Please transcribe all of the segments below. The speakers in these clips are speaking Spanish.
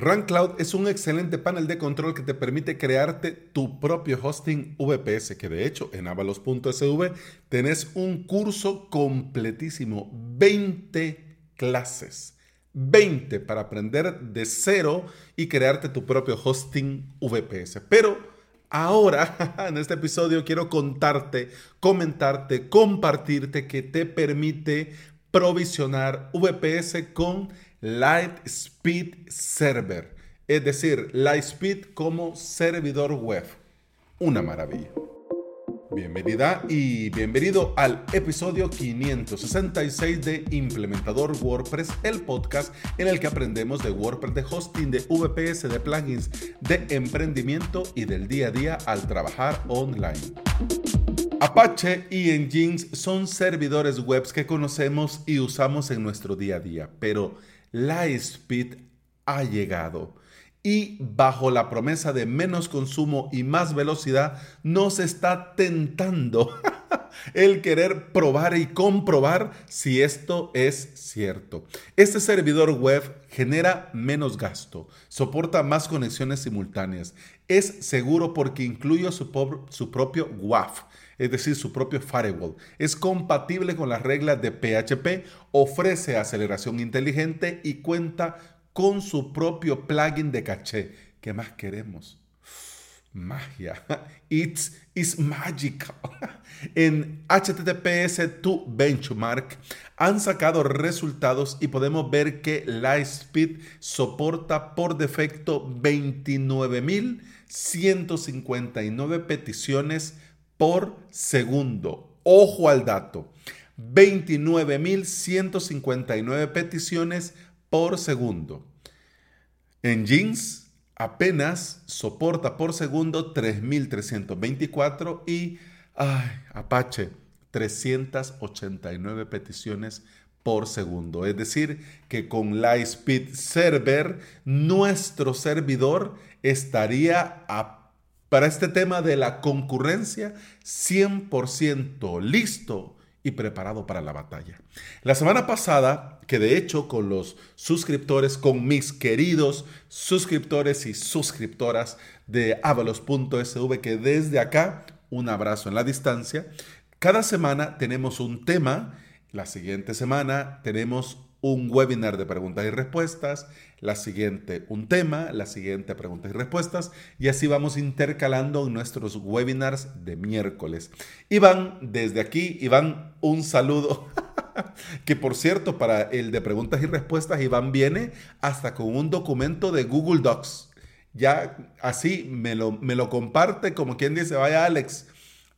RunCloud es un excelente panel de control que te permite crearte tu propio hosting VPS, que de hecho en avalos.sv tenés un curso completísimo, 20 clases. 20 para aprender de cero y crearte tu propio hosting VPS. Pero ahora, en este episodio, quiero contarte, comentarte, compartirte que te permite provisionar VPS con Lightspeed Server, es decir, Lightspeed como servidor web. Una maravilla. Bienvenida y bienvenido al episodio 566 de Implementador WordPress, el podcast en el que aprendemos de WordPress, de hosting, de VPS, de plugins, de emprendimiento y del día a día al trabajar online. Apache y Nginx son servidores web que conocemos y usamos en nuestro día a día, pero Lightspeed ha llegado y bajo la promesa de menos consumo y más velocidad nos está tentando el querer probar y comprobar si esto es cierto. Este servidor web genera menos gasto, soporta más conexiones simultáneas, es seguro porque incluye su, su propio WAF es decir, su propio firewall. Es compatible con las reglas de PHP, ofrece aceleración inteligente y cuenta con su propio plugin de caché. ¿Qué más queremos? Magia. It's, it's magical. En HTTPS to Benchmark han sacado resultados y podemos ver que Lightspeed soporta por defecto 29.159 peticiones por segundo. Ojo al dato. 29.159 peticiones por segundo. En Jeans apenas soporta por segundo 3.324 y Apache 389 peticiones por segundo. Es decir, que con Lightspeed Server nuestro servidor estaría a para este tema de la concurrencia 100% listo y preparado para la batalla. La semana pasada, que de hecho con los suscriptores, con mis queridos suscriptores y suscriptoras de avalos.sv, que desde acá, un abrazo en la distancia, cada semana tenemos un tema, la siguiente semana tenemos un webinar de preguntas y respuestas, la siguiente un tema, la siguiente preguntas y respuestas, y así vamos intercalando nuestros webinars de miércoles. Iván, desde aquí, Iván, un saludo. que por cierto, para el de preguntas y respuestas, Iván viene hasta con un documento de Google Docs. Ya así me lo, me lo comparte como quien dice, vaya Alex,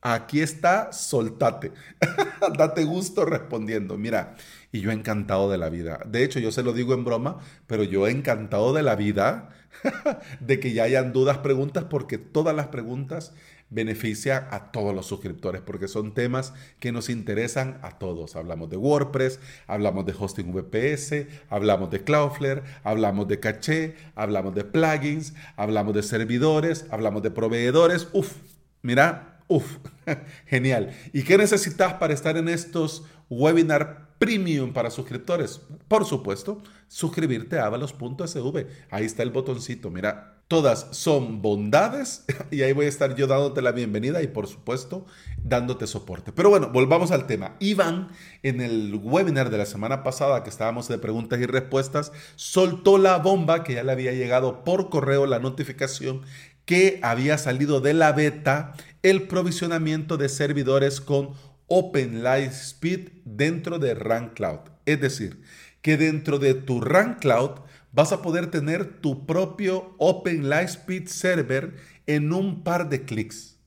aquí está, soltate. Date gusto respondiendo. Mira, y yo encantado de la vida. De hecho, yo se lo digo en broma, pero yo encantado de la vida de que ya hayan dudas, preguntas, porque todas las preguntas benefician a todos los suscriptores, porque son temas que nos interesan a todos. Hablamos de WordPress, hablamos de hosting VPS, hablamos de Cloudflare, hablamos de caché, hablamos de plugins, hablamos de servidores, hablamos de proveedores. Uf, mira, uf, genial. ¿Y qué necesitas para estar en estos webinars premium para suscriptores. Por supuesto, suscribirte a avalos.sv. Ahí está el botoncito. Mira, todas son bondades y ahí voy a estar yo dándote la bienvenida y por supuesto dándote soporte. Pero bueno, volvamos al tema. Iván, en el webinar de la semana pasada que estábamos de preguntas y respuestas, soltó la bomba que ya le había llegado por correo la notificación que había salido de la beta el provisionamiento de servidores con Open Speed dentro de Run Cloud. Es decir, que dentro de tu Run Cloud vas a poder tener tu propio Open Speed server en un par de clics.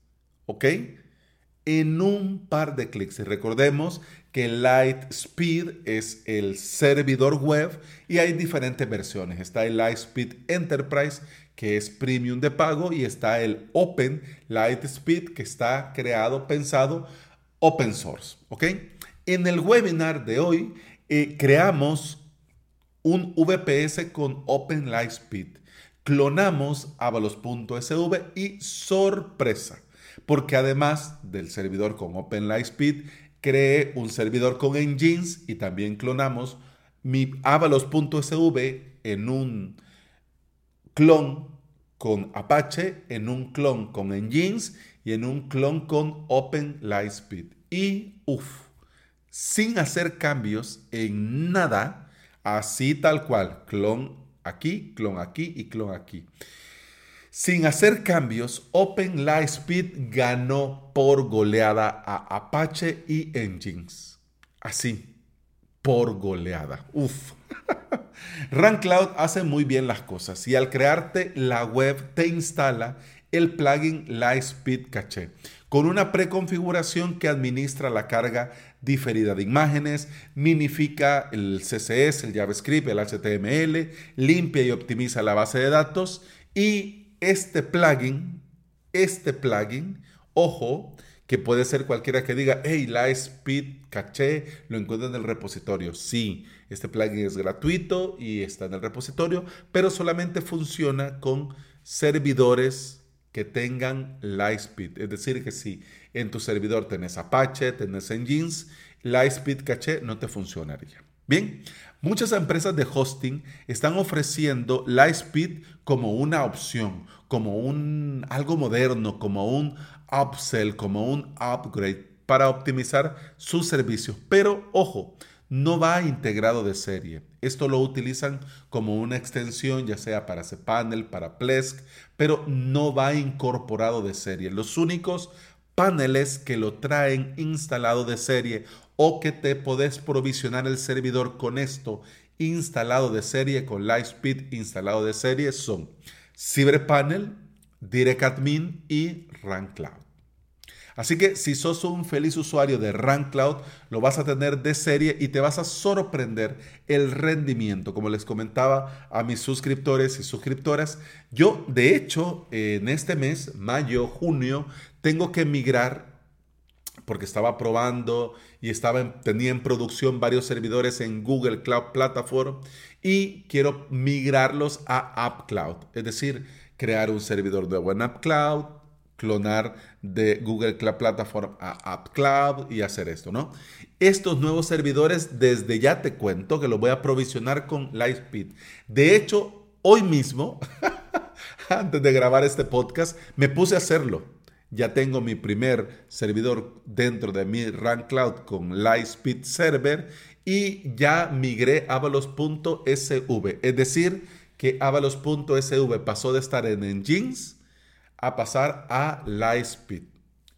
¿Ok? En un par de clics. Y recordemos que Lightspeed es el servidor web y hay diferentes versiones. Está el Lightspeed Enterprise que es premium de pago y está el Open Lightspeed que está creado, pensado open source. ¿ok? En el webinar de hoy eh, creamos un VPS con Open Lightspeed. Clonamos avalos.sv y sorpresa, porque además del servidor con Open Lightspeed, creé un servidor con Engines y también clonamos mi avalos.sv en un clon con Apache, en un clon con Nginx y en un clon con Open Lightspeed. Y, uff, sin hacer cambios en nada, así tal cual, clon aquí, clon aquí y clon aquí. Sin hacer cambios, Open Lightspeed ganó por goleada a Apache y Nginx. Así, por goleada. Uf. RunCloud hace muy bien las cosas y al crearte la web te instala el plugin Lightspeed Cache con una preconfiguración que administra la carga diferida de imágenes, minifica el CSS, el JavaScript, el HTML, limpia y optimiza la base de datos y este plugin, este plugin, ojo, que puede ser cualquiera que diga, hey, Lightspeed Cache lo encuentro en el repositorio. Sí, este plugin es gratuito y está en el repositorio, pero solamente funciona con servidores que tengan Lightspeed. Es decir, que si en tu servidor tenés Apache, tenés Nginx, Lightspeed Cache no te funcionaría. Bien, muchas empresas de hosting están ofreciendo Lightspeed como una opción, como un algo moderno, como un upsell, como un upgrade para optimizar sus servicios. Pero ojo, no va integrado de serie. Esto lo utilizan como una extensión, ya sea para cPanel, para Plesk, pero no va incorporado de serie. Los únicos paneles que lo traen instalado de serie o que te podés provisionar el servidor con esto instalado de serie, con Lightspeed instalado de serie, son CyberPanel, DirectAdmin y RunCloud. Así que si sos un feliz usuario de RunCloud, lo vas a tener de serie y te vas a sorprender el rendimiento. Como les comentaba a mis suscriptores y suscriptoras, yo de hecho en este mes, mayo, junio, tengo que migrar porque estaba probando y estaba tenía en producción varios servidores en Google Cloud Platform y quiero migrarlos a App Cloud, es decir, crear un servidor de en App Cloud, clonar de Google Cloud Platform a App Cloud y hacer esto, ¿no? Estos nuevos servidores, desde ya te cuento que los voy a provisionar con Lightspeed. De hecho, hoy mismo, antes de grabar este podcast, me puse a hacerlo. Ya tengo mi primer servidor dentro de mi Run Cloud con Lightspeed Server y ya migré a avalos.sv. Es decir, que avalos.sv pasó de estar en Nginx a pasar a Lightspeed.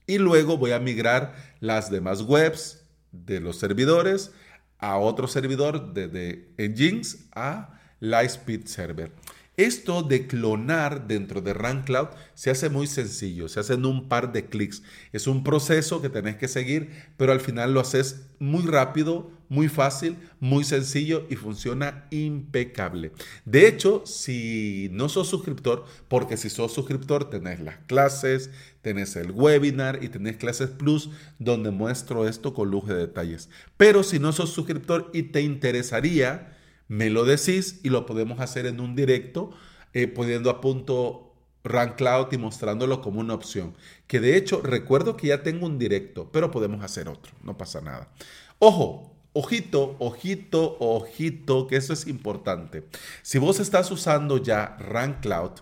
Y luego voy a migrar las demás webs de los servidores a otro servidor de, Nginx a Lightspeed Server. Esto de clonar dentro de RunCloud se hace muy sencillo, se hace en un par de clics. Es un proceso que tenés que seguir, pero al final lo haces muy rápido, muy fácil, muy sencillo y funciona impecable. De hecho, si no sos suscriptor, porque si sos suscriptor tenés las clases, tenés el webinar y tenés clases plus donde muestro esto con lujo de detalles. Pero si no sos suscriptor y te interesaría, me lo decís y lo podemos hacer en un directo, eh, poniendo a punto Cloud y mostrándolo como una opción. Que de hecho recuerdo que ya tengo un directo, pero podemos hacer otro, no pasa nada. Ojo, ojito, ojito, ojito, que eso es importante. Si vos estás usando ya Cloud,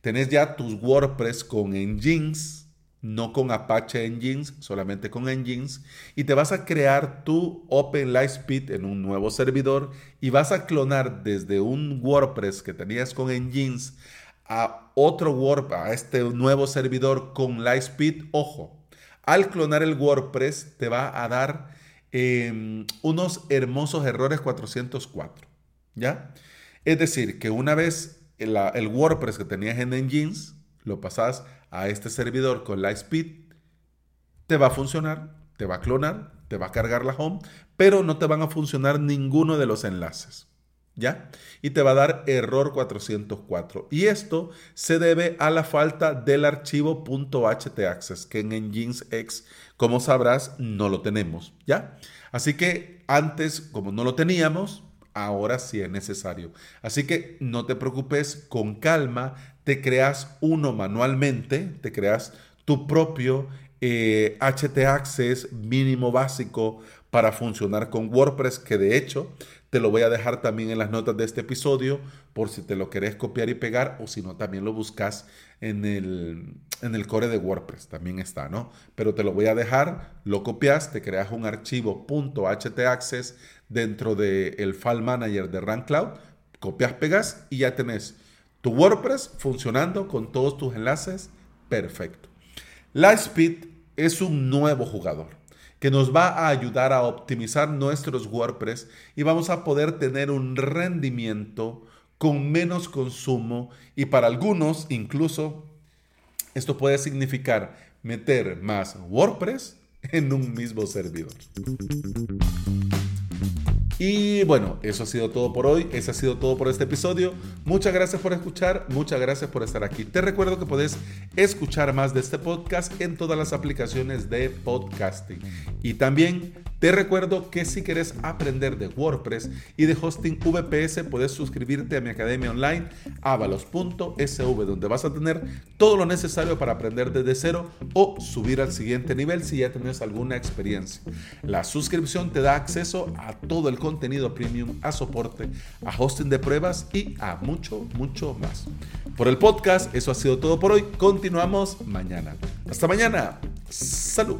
tenés ya tus WordPress con engines no con Apache Engines, solamente con Engines, y te vas a crear tu Open Lightspeed en un nuevo servidor y vas a clonar desde un WordPress que tenías con Engines a otro WordPress, a este nuevo servidor con Lightspeed. Ojo, al clonar el WordPress te va a dar em, unos hermosos errores 404, ¿ya? Es decir, que una vez el, el WordPress que tenías en Engines, lo pasas a este servidor con Lightspeed, te va a funcionar, te va a clonar, te va a cargar la home, pero no te van a funcionar ninguno de los enlaces. ¿Ya? Y te va a dar error 404. Y esto se debe a la falta del archivo .htaccess, que en Nginx como sabrás, no lo tenemos. ¿Ya? Así que antes, como no lo teníamos, ahora sí es necesario. Así que no te preocupes, con calma, te creas uno manualmente, te creas tu propio eh, HT Access mínimo básico para funcionar con WordPress, que de hecho Te lo voy a dejar también en las notas de este episodio por si te lo querés copiar y pegar o si no, también lo buscas en el, en el core de WordPress. También está, ¿no? Pero te lo voy a dejar, lo copias, te creas un archivo .htaccess dentro del file manager de RunCloud, copias, pegas y ya tenés tu WordPress funcionando con todos tus enlaces perfecto. Lightspeed es un nuevo jugador que nos va a ayudar a optimizar nuestros WordPress y vamos a poder tener un rendimiento con menos consumo y para algunos incluso esto puede significar meter más WordPress en un mismo servidor. Y bueno, eso ha sido todo por hoy, eso ha sido todo por este episodio. Muchas gracias por escuchar, muchas gracias por estar aquí. Te recuerdo que puedes escuchar más de este podcast en todas las aplicaciones de podcasting. Y también te recuerdo que si quieres aprender de WordPress y de hosting VPS, puedes suscribirte a mi academia online avalos.sv, donde vas a tener todo lo necesario para aprender desde cero o subir al siguiente nivel si ya tienes alguna experiencia. La suscripción te da acceso a todo el contenido premium, a soporte, a hosting de pruebas y a mucho, mucho más. Por el podcast, eso ha sido todo por hoy. Continuamos mañana. Hasta mañana. Salud.